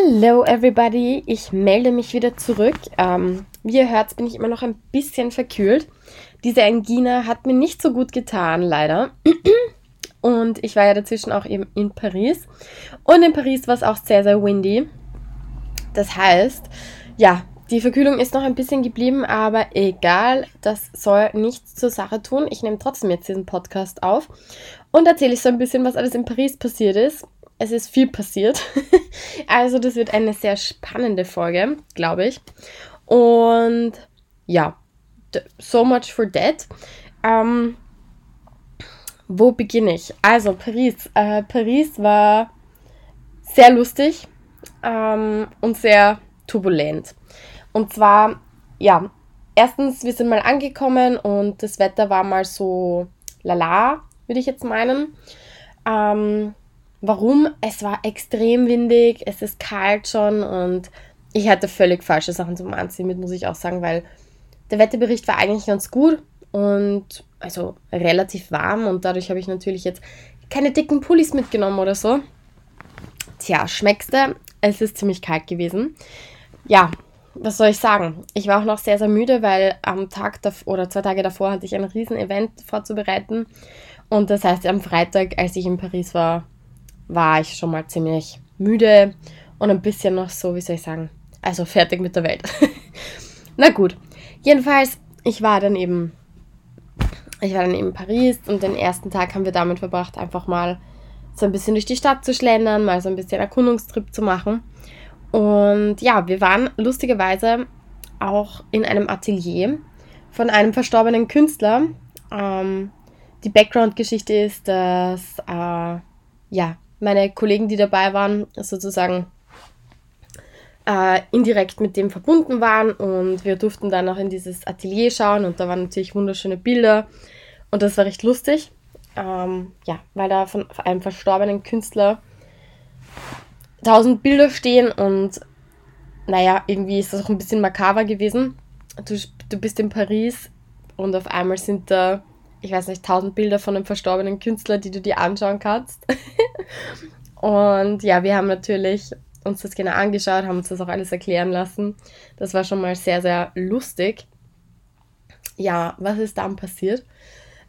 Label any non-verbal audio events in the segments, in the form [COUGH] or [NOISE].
Hello everybody, ich melde mich wieder zurück. Ähm, wie ihr hört, bin ich immer noch ein bisschen verkühlt. Diese Angina hat mir nicht so gut getan, leider. [CLEARS THROAT] Und ich war ja dazwischen auch eben in Paris. Und in Paris war es auch sehr, sehr windy. Das heißt, ja, die Verkühlung ist noch ein bisschen geblieben, aber egal, das soll nichts zur Sache tun. Ich nehme trotzdem jetzt diesen Podcast auf und erzähle ich so ein bisschen, was alles in Paris passiert ist. Es ist viel passiert. [LAUGHS] also das wird eine sehr spannende Folge, glaube ich. Und ja, so much for that. Ähm, wo beginne ich? Also Paris. Äh, Paris war sehr lustig ähm, und sehr turbulent. Und zwar, ja, erstens, wir sind mal angekommen und das Wetter war mal so lala, würde ich jetzt meinen. Ähm, warum? Es war extrem windig, es ist kalt schon und ich hatte völlig falsche Sachen zum Anziehen mit, muss ich auch sagen, weil der Wetterbericht war eigentlich ganz gut und also relativ warm und dadurch habe ich natürlich jetzt keine dicken Pullis mitgenommen oder so. Tja, schmeckste, es ist ziemlich kalt gewesen. Ja, was soll ich sagen? Ich war auch noch sehr, sehr müde, weil am Tag oder zwei Tage davor hatte ich ein Riesen-Event vorzubereiten. Und das heißt, am Freitag, als ich in Paris war, war ich schon mal ziemlich müde und ein bisschen noch so, wie soll ich sagen, also fertig mit der Welt. [LAUGHS] Na gut, jedenfalls, ich war dann eben, ich war dann eben in Paris und den ersten Tag haben wir damit verbracht, einfach mal so ein bisschen durch die Stadt zu schlendern, mal so ein bisschen Erkundungstrip zu machen. Und ja, wir waren lustigerweise auch in einem Atelier von einem verstorbenen Künstler. Ähm, die Background-Geschichte ist, dass äh, ja, meine Kollegen, die dabei waren, sozusagen äh, indirekt mit dem verbunden waren und wir durften dann auch in dieses Atelier schauen und da waren natürlich wunderschöne Bilder und das war recht lustig. Ähm, ja, weil da von einem verstorbenen Künstler tausend Bilder stehen und naja, irgendwie ist das auch ein bisschen makaber gewesen. Du, du bist in Paris und auf einmal sind da, ich weiß nicht, tausend Bilder von einem verstorbenen Künstler, die du dir anschauen kannst. [LAUGHS] und ja, wir haben natürlich uns das genau angeschaut, haben uns das auch alles erklären lassen. Das war schon mal sehr, sehr lustig. Ja, was ist dann passiert?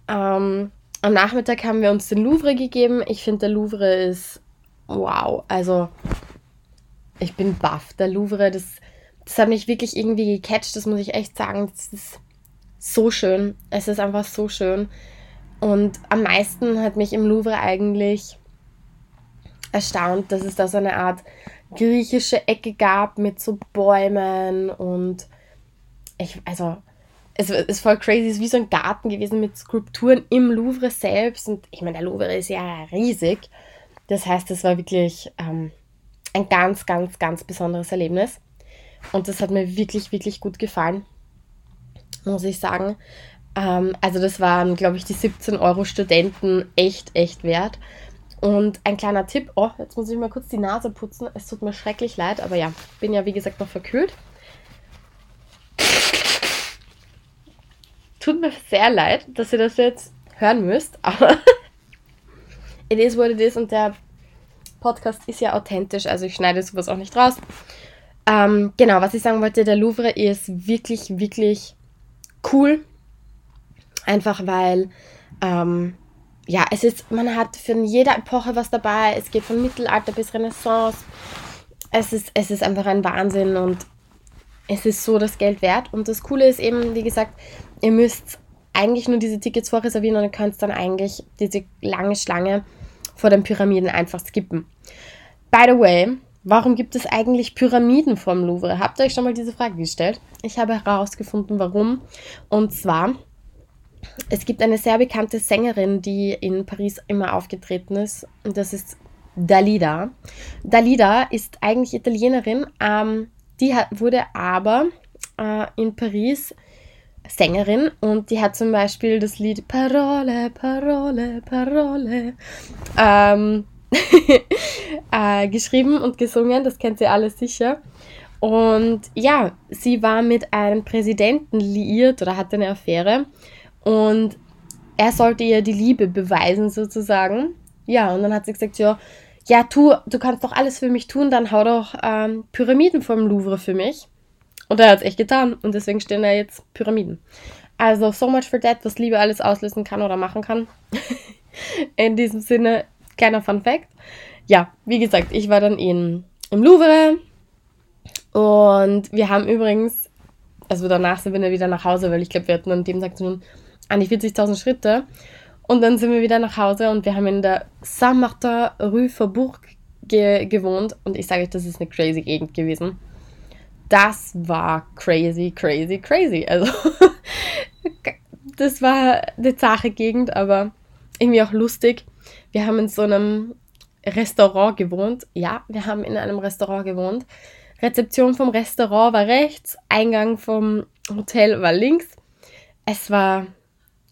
Ähm, am Nachmittag haben wir uns den Louvre gegeben. Ich finde, der Louvre ist wow. Also, ich bin baff. Der Louvre, das, das hat mich wirklich irgendwie gecatcht, das muss ich echt sagen. Das ist so schön. Es ist einfach so schön. Und am meisten hat mich im Louvre eigentlich erstaunt, dass es da so eine Art griechische Ecke gab mit so Bäumen und ich, also, es ist voll crazy, es ist wie so ein Garten gewesen mit Skulpturen im Louvre selbst und ich meine, der Louvre ist ja riesig das heißt, es war wirklich ähm, ein ganz, ganz, ganz besonderes Erlebnis. Und das hat mir wirklich, wirklich gut gefallen, muss ich sagen. Ähm, also das waren, glaube ich, die 17 Euro Studenten echt, echt wert. Und ein kleiner Tipp, oh, jetzt muss ich mal kurz die Nase putzen. Es tut mir schrecklich leid, aber ja, bin ja wie gesagt noch verkühlt. Tut mir sehr leid, dass ihr das jetzt hören müsst, aber [LAUGHS] it is what it is und der Podcast ist ja authentisch, also ich schneide sowas auch nicht raus. Ähm, genau, was ich sagen wollte, der Louvre ist wirklich, wirklich cool. Einfach weil, ähm, ja, es ist, man hat für jede Epoche was dabei. Es geht von Mittelalter bis Renaissance. Es ist, es ist einfach ein Wahnsinn und es ist so das Geld wert. Und das Coole ist eben, wie gesagt, ihr müsst eigentlich nur diese Tickets vorreservieren und ihr könnt dann eigentlich diese lange Schlange vor den Pyramiden einfach skippen. By the way, warum gibt es eigentlich Pyramiden vom Louvre? Habt ihr euch schon mal diese Frage gestellt? Ich habe herausgefunden, warum. Und zwar, es gibt eine sehr bekannte Sängerin, die in Paris immer aufgetreten ist. Und das ist Dalida. Dalida ist eigentlich Italienerin. Ähm, die hat, wurde aber äh, in Paris Sängerin und die hat zum Beispiel das Lied Parole, Parole, Parole ähm, [LAUGHS] äh, geschrieben und gesungen. Das kennt ihr alle sicher. Und ja, sie war mit einem Präsidenten liiert oder hatte eine Affäre und er sollte ihr die Liebe beweisen sozusagen. Ja, und dann hat sie gesagt, ja, ja, tu, du kannst doch alles für mich tun, dann hau doch ähm, Pyramiden vom Louvre für mich. Und er hat es echt getan und deswegen stehen da jetzt Pyramiden. Also, so much for that, was Liebe alles auslösen kann oder machen kann. [LAUGHS] in diesem Sinne, kleiner Fun Fact. Ja, wie gesagt, ich war dann in, im Louvre und wir haben übrigens, also danach sind wir wieder nach Hause, weil ich glaube, wir hatten an dem Tag schon an die 40.000 Schritte. Und dann sind wir wieder nach Hause und wir haben in der Saint-Martin Rue Faubourg ge gewohnt. Und ich sage euch, das ist eine crazy Gegend gewesen. Das war crazy, crazy, crazy. Also, [LAUGHS] das war eine zache Gegend, aber irgendwie auch lustig. Wir haben in so einem Restaurant gewohnt. Ja, wir haben in einem Restaurant gewohnt. Rezeption vom Restaurant war rechts, Eingang vom Hotel war links. Es war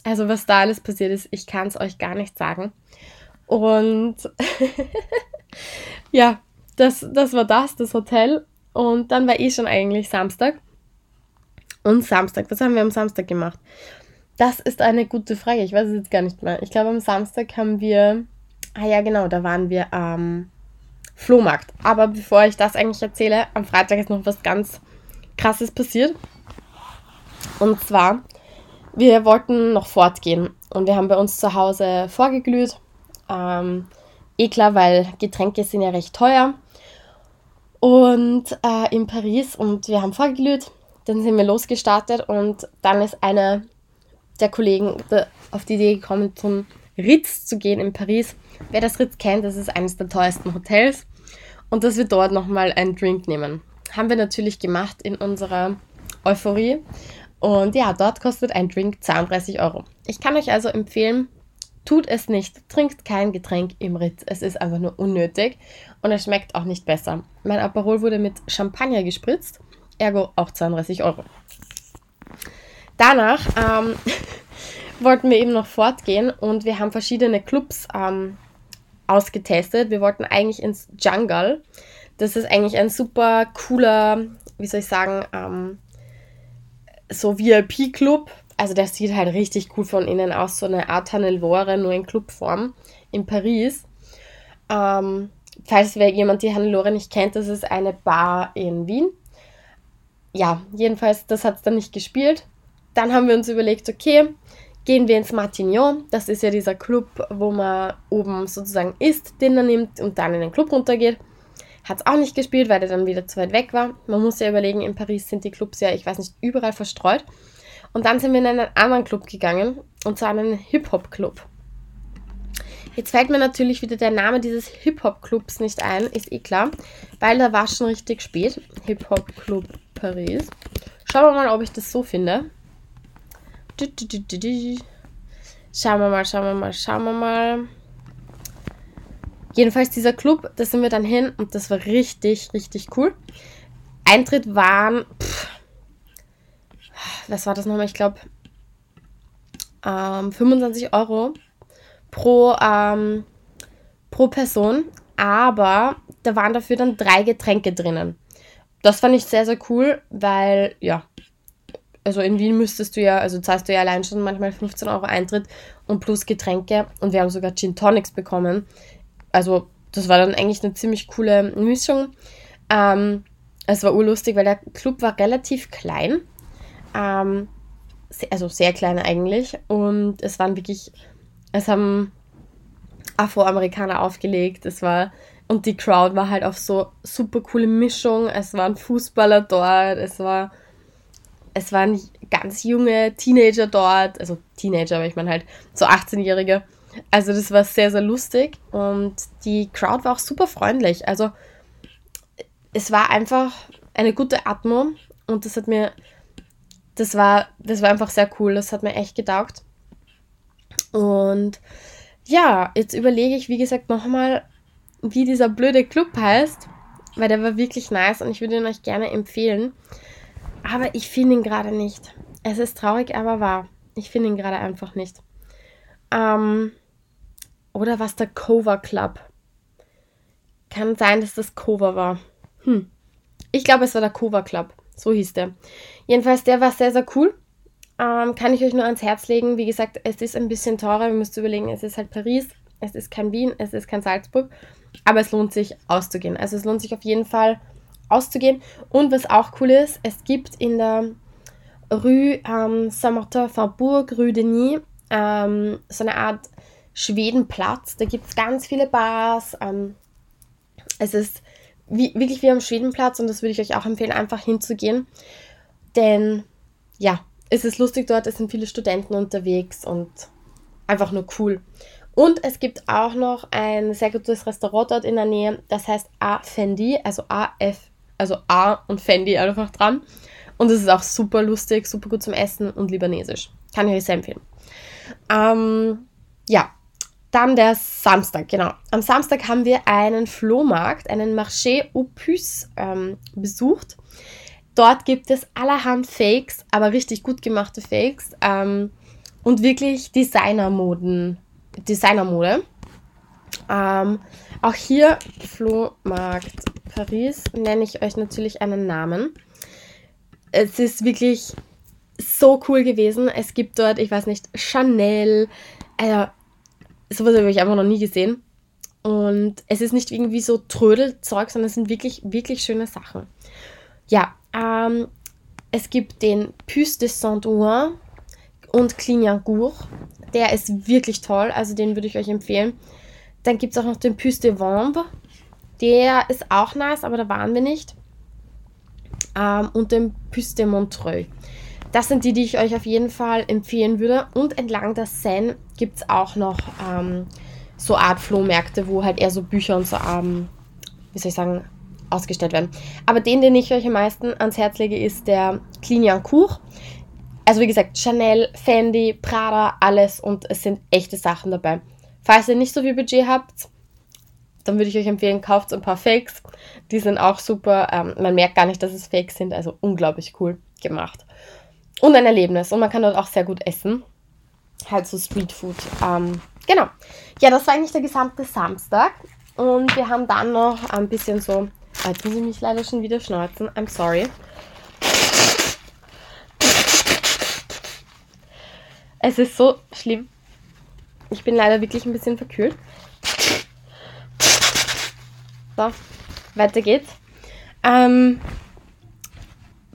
also was da alles passiert ist, ich kann es euch gar nicht sagen. Und [LAUGHS] ja, das, das war das, das Hotel. Und dann war eh schon eigentlich Samstag. Und Samstag, was haben wir am Samstag gemacht? Das ist eine gute Frage. Ich weiß es jetzt gar nicht mehr. Ich glaube, am Samstag haben wir. Ah ja, genau, da waren wir am Flohmarkt. Aber bevor ich das eigentlich erzähle, am Freitag ist noch was ganz Krasses passiert. Und zwar wir wollten noch fortgehen und wir haben bei uns zu Hause vorgeglüht. Ähm, eh klar, weil Getränke sind ja recht teuer. Und äh, in Paris und wir haben vorgeglüht. Dann sind wir losgestartet und dann ist einer der Kollegen auf die Idee gekommen, zum Ritz zu gehen in Paris. Wer das Ritz kennt, das ist eines der teuersten Hotels. Und dass wir dort nochmal einen Drink nehmen. Haben wir natürlich gemacht in unserer Euphorie. Und ja, dort kostet ein Drink 32 Euro. Ich kann euch also empfehlen, tut es nicht. Trinkt kein Getränk im Ritz. Es ist einfach nur unnötig und es schmeckt auch nicht besser. Mein Aperol wurde mit Champagner gespritzt, ergo auch 32 Euro. Danach ähm, [LAUGHS] wollten wir eben noch fortgehen und wir haben verschiedene Clubs ähm, ausgetestet. Wir wollten eigentlich ins Jungle. Das ist eigentlich ein super cooler, wie soll ich sagen, ähm, so VIP-Club. Also der sieht halt richtig cool von innen aus, so eine Art Hannelore, nur in Clubform in Paris. Ähm, falls wer jemand die Hannelore nicht kennt, das ist eine Bar in Wien. Ja, jedenfalls, das hat es dann nicht gespielt. Dann haben wir uns überlegt, okay, gehen wir ins Martignon. Das ist ja dieser Club, wo man oben sozusagen isst, Dinner nimmt und dann in den Club runtergeht. Hat es auch nicht gespielt, weil der dann wieder zu weit weg war. Man muss ja überlegen, in Paris sind die Clubs ja, ich weiß nicht, überall verstreut. Und dann sind wir in einen anderen Club gegangen, und zwar einen Hip-Hop-Club. Jetzt fällt mir natürlich wieder der Name dieses Hip-Hop-Clubs nicht ein, ist eh klar, weil da war schon richtig spät. Hip-Hop-Club Paris. Schauen wir mal, ob ich das so finde. Schauen wir mal, schauen wir mal, schauen wir mal. Jedenfalls dieser Club, da sind wir dann hin und das war richtig, richtig cool. Eintritt waren, pff, was war das nochmal? Ich glaube, ähm, 25 Euro pro, ähm, pro Person, aber da waren dafür dann drei Getränke drinnen. Das fand ich sehr, sehr cool, weil, ja, also in Wien müsstest du ja, also zahlst du ja allein schon manchmal 15 Euro Eintritt und plus Getränke und wir haben sogar Gin Tonics bekommen also das war dann eigentlich eine ziemlich coole Mischung. Ähm, es war urlustig, weil der Club war relativ klein. Ähm, also sehr klein eigentlich. Und es waren wirklich, es haben Afroamerikaner aufgelegt. Es war, und die Crowd war halt auf so super coole Mischung. Es waren Fußballer dort, es war, es waren ganz junge Teenager dort, also Teenager, aber ich meine halt so 18-Jährige. Also das war sehr, sehr lustig und die Crowd war auch super freundlich. Also es war einfach eine gute Atmo und das hat mir, das war, das war einfach sehr cool. Das hat mir echt getaugt. Und ja, jetzt überlege ich, wie gesagt, nochmal, wie dieser blöde Club heißt, weil der war wirklich nice und ich würde ihn euch gerne empfehlen. Aber ich finde ihn gerade nicht. Es ist traurig, aber wahr. Ich finde ihn gerade einfach nicht. Ähm, oder was der Cover Club? Kann sein, dass das Cover war. Hm. Ich glaube, es war der Cover Club. So hieß der. Jedenfalls, der war sehr, sehr cool. Ähm, kann ich euch nur ans Herz legen. Wie gesagt, es ist ein bisschen teurer. Ihr müsst überlegen, es ist halt Paris. Es ist kein Wien. Es ist kein Salzburg. aber es lohnt sich auszugehen. Also es lohnt sich auf jeden Fall auszugehen. Und was auch cool ist, es gibt in der Rue ähm, Saint-Martin-Farbourg, Rue Denis, ähm, so eine Art Schwedenplatz. Da gibt es ganz viele Bars. Ähm, es ist wie, wirklich wie am Schwedenplatz und das würde ich euch auch empfehlen, einfach hinzugehen. Denn ja, es ist lustig dort, es sind viele Studenten unterwegs und einfach nur cool. Und es gibt auch noch ein sehr gutes Restaurant dort in der Nähe, das heißt A Fendi, also A-F, also A und Fendi einfach dran. Und es ist auch super lustig, super gut zum Essen und libanesisch. Kann ich euch sehr empfehlen. Ähm, ja, dann der Samstag, genau. Am Samstag haben wir einen Flohmarkt, einen Marché Puces ähm, besucht. Dort gibt es allerhand Fakes, aber richtig gut gemachte Fakes ähm, und wirklich Designermoden, Designermode. Ähm, auch hier Flohmarkt Paris nenne ich euch natürlich einen Namen. Es ist wirklich so cool gewesen. Es gibt dort, ich weiß nicht, Chanel, äh, sowas habe ich einfach noch nie gesehen. Und es ist nicht irgendwie so Trödelzeug, sondern es sind wirklich, wirklich schöne Sachen. Ja, ähm, es gibt den Puce de Saint-Ouen und Clignancourt. Der ist wirklich toll, also den würde ich euch empfehlen. Dann gibt es auch noch den Puce de Vambre. Der ist auch nice, aber da waren wir nicht. Ähm, und den Puce de Montreuil. Das sind die, die ich euch auf jeden Fall empfehlen würde. Und entlang der Seine gibt es auch noch ähm, so Art Flohmärkte, wo halt eher so Bücher und so, ähm, wie soll ich sagen, ausgestellt werden. Aber den, den ich euch am meisten ans Herz lege, ist der Clignancourt. Also wie gesagt, Chanel, Fendi, Prada, alles und es sind echte Sachen dabei. Falls ihr nicht so viel Budget habt, dann würde ich euch empfehlen, kauft ein paar Fakes. Die sind auch super. Ähm, man merkt gar nicht, dass es Fakes sind. Also unglaublich cool gemacht. Und ein Erlebnis. Und man kann dort auch sehr gut essen. Halt so Streetfood. Ähm, genau. Ja, das war eigentlich der gesamte Samstag. Und wir haben dann noch ein bisschen so. Jetzt muss ich mich leider schon wieder schneuzen. I'm sorry. Es ist so schlimm. Ich bin leider wirklich ein bisschen verkühlt. So, weiter geht's. Ähm,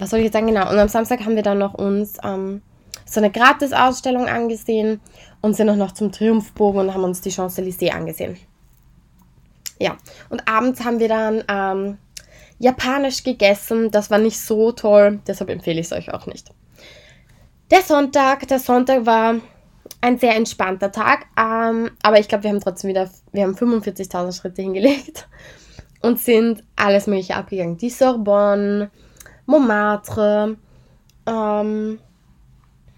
was soll ich jetzt sagen? Genau. Und am Samstag haben wir dann noch uns ähm, so eine Gratis-Ausstellung angesehen und sind auch noch zum Triumphbogen und haben uns die Champs-Élysées angesehen. Ja. Und abends haben wir dann ähm, japanisch gegessen. Das war nicht so toll, deshalb empfehle ich es euch auch nicht. Der Sonntag, der Sonntag war ein sehr entspannter Tag, ähm, aber ich glaube, wir haben trotzdem wieder, wir haben 45.000 Schritte hingelegt und sind alles Mögliche abgegangen. Die Sorbonne, Montmartre, ähm,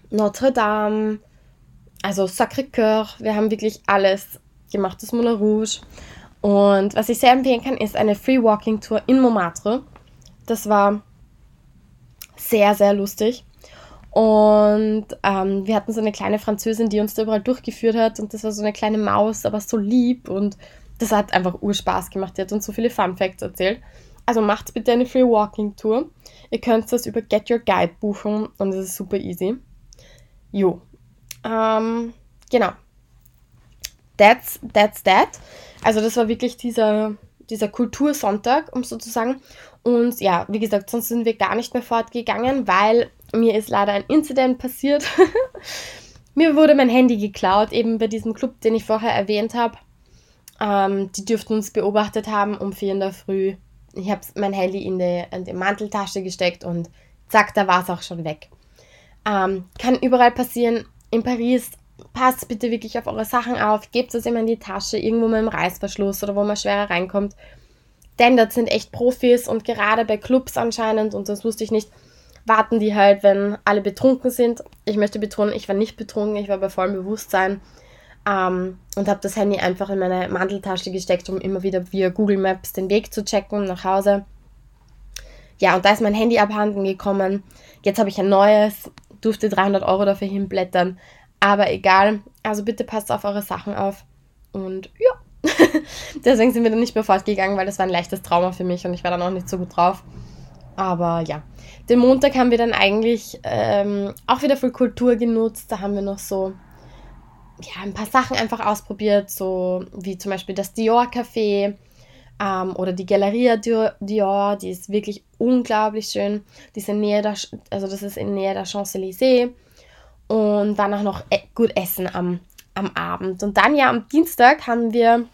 Notre Dame, also Sacré-Cœur. Wir haben wirklich alles gemacht, das Moulin Rouge. Und was ich sehr empfehlen kann, ist eine Free Walking Tour in Montmartre. Das war sehr, sehr lustig. Und ähm, wir hatten so eine kleine Französin, die uns da überall durchgeführt hat. Und das war so eine kleine Maus, aber so lieb. Und das hat einfach Urspaß gemacht. Die hat uns so viele Fun Facts erzählt. Also macht bitte eine Free Walking Tour. Ihr könnt das über Get Your Guide buchen und es ist super easy. Jo. Ähm, genau. That's, that's that. Also das war wirklich dieser, dieser Kultursonntag, um sozusagen. Und ja, wie gesagt, sonst sind wir gar nicht mehr fortgegangen, weil mir ist leider ein Incident passiert. [LAUGHS] mir wurde mein Handy geklaut, eben bei diesem Club, den ich vorher erwähnt habe. Ähm, die dürften uns beobachtet haben um 4 in der Früh. Ich habe mein Handy in die, in die Manteltasche gesteckt und zack, da war es auch schon weg. Ähm, kann überall passieren. In Paris, passt bitte wirklich auf eure Sachen auf. Gebt es immer in die Tasche, irgendwo mal im Reißverschluss oder wo man schwerer reinkommt. Denn das sind echt Profis und gerade bei Clubs anscheinend, und das wusste ich nicht, warten die halt, wenn alle betrunken sind. Ich möchte betonen, ich war nicht betrunken, ich war bei vollem Bewusstsein ähm, und habe das Handy einfach in meine Manteltasche gesteckt, um immer wieder via Google Maps den Weg zu checken nach Hause. Ja, und da ist mein Handy abhanden gekommen. Jetzt habe ich ein neues, durfte 300 Euro dafür hinblättern. Aber egal, also bitte passt auf eure Sachen auf. Und ja, [LAUGHS] deswegen sind wir dann nicht mehr fortgegangen, weil das war ein leichtes Trauma für mich und ich war dann auch nicht so gut drauf. Aber ja, den Montag haben wir dann eigentlich ähm, auch wieder für Kultur genutzt. Da haben wir noch so ja, ein paar Sachen einfach ausprobiert, so wie zum Beispiel das Dior Café. Ähm, oder die Galeria Dior, die ist wirklich unglaublich schön. Die Nähe der, also das ist in Nähe der Champs-Élysées. Und dann auch noch e gut essen am, am Abend. Und dann ja am Dienstag haben wir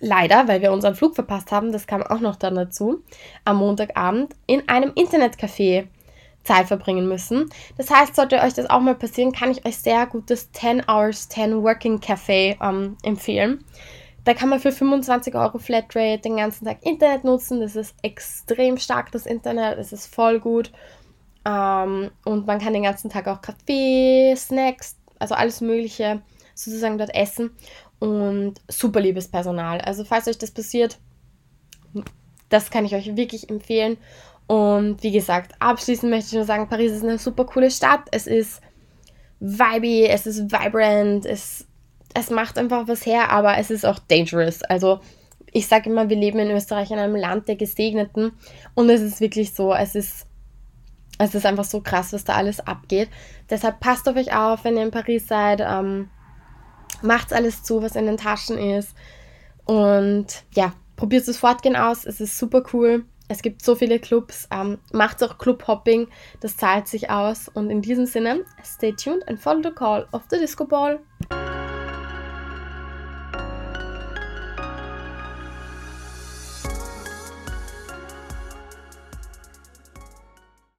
leider, weil wir unseren Flug verpasst haben, das kam auch noch dann dazu, am Montagabend in einem Internetcafé Zeit verbringen müssen. Das heißt, sollte euch das auch mal passieren, kann ich euch sehr gut das 10 Hours 10 Working Café ähm, empfehlen. Da kann man für 25 Euro Flatrate den ganzen Tag Internet nutzen. Das ist extrem stark, das Internet. Es ist voll gut. Ähm, und man kann den ganzen Tag auch Kaffee, Snacks, also alles Mögliche sozusagen dort essen. Und super liebes Personal. Also falls euch das passiert, das kann ich euch wirklich empfehlen. Und wie gesagt, abschließend möchte ich nur sagen, Paris ist eine super coole Stadt. Es ist vibey, es ist vibrant, es, es macht einfach was her, aber es ist auch dangerous. Also ich sage immer, wir leben in Österreich in einem Land der Gesegneten und es ist wirklich so, es ist, es ist einfach so krass, was da alles abgeht. Deshalb passt auf euch auf, wenn ihr in Paris seid. Ähm, macht alles zu, was in den Taschen ist. Und ja, probiert das Fortgehen aus. Es ist super cool. Es gibt so viele Clubs. Ähm, macht auch Clubhopping. Das zahlt sich aus. Und in diesem Sinne, stay tuned and follow the call of the Disco Ball.